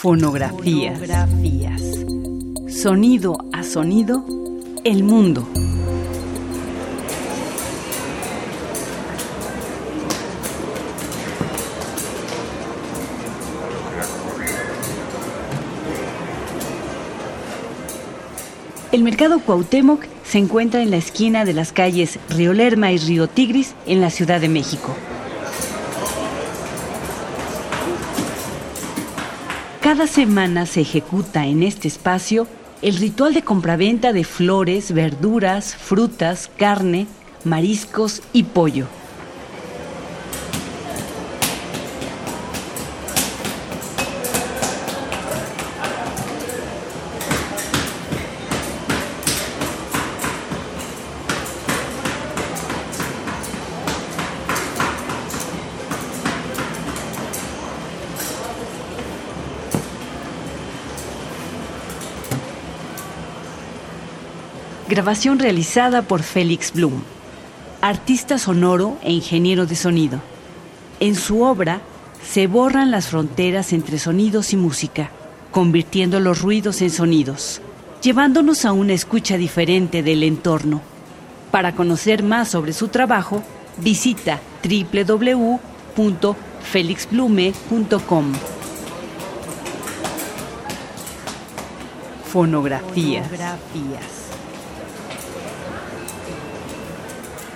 Fonografías. Sonido a sonido, el mundo. El mercado Cuauhtémoc se encuentra en la esquina de las calles Río Lerma y Río Tigris en la Ciudad de México. Cada semana se ejecuta en este espacio el ritual de compraventa de flores, verduras, frutas, carne, mariscos y pollo. Grabación realizada por Félix Blum, artista sonoro e ingeniero de sonido. En su obra se borran las fronteras entre sonidos y música, convirtiendo los ruidos en sonidos, llevándonos a una escucha diferente del entorno. Para conocer más sobre su trabajo, visita www.felixblume.com. Fonografías.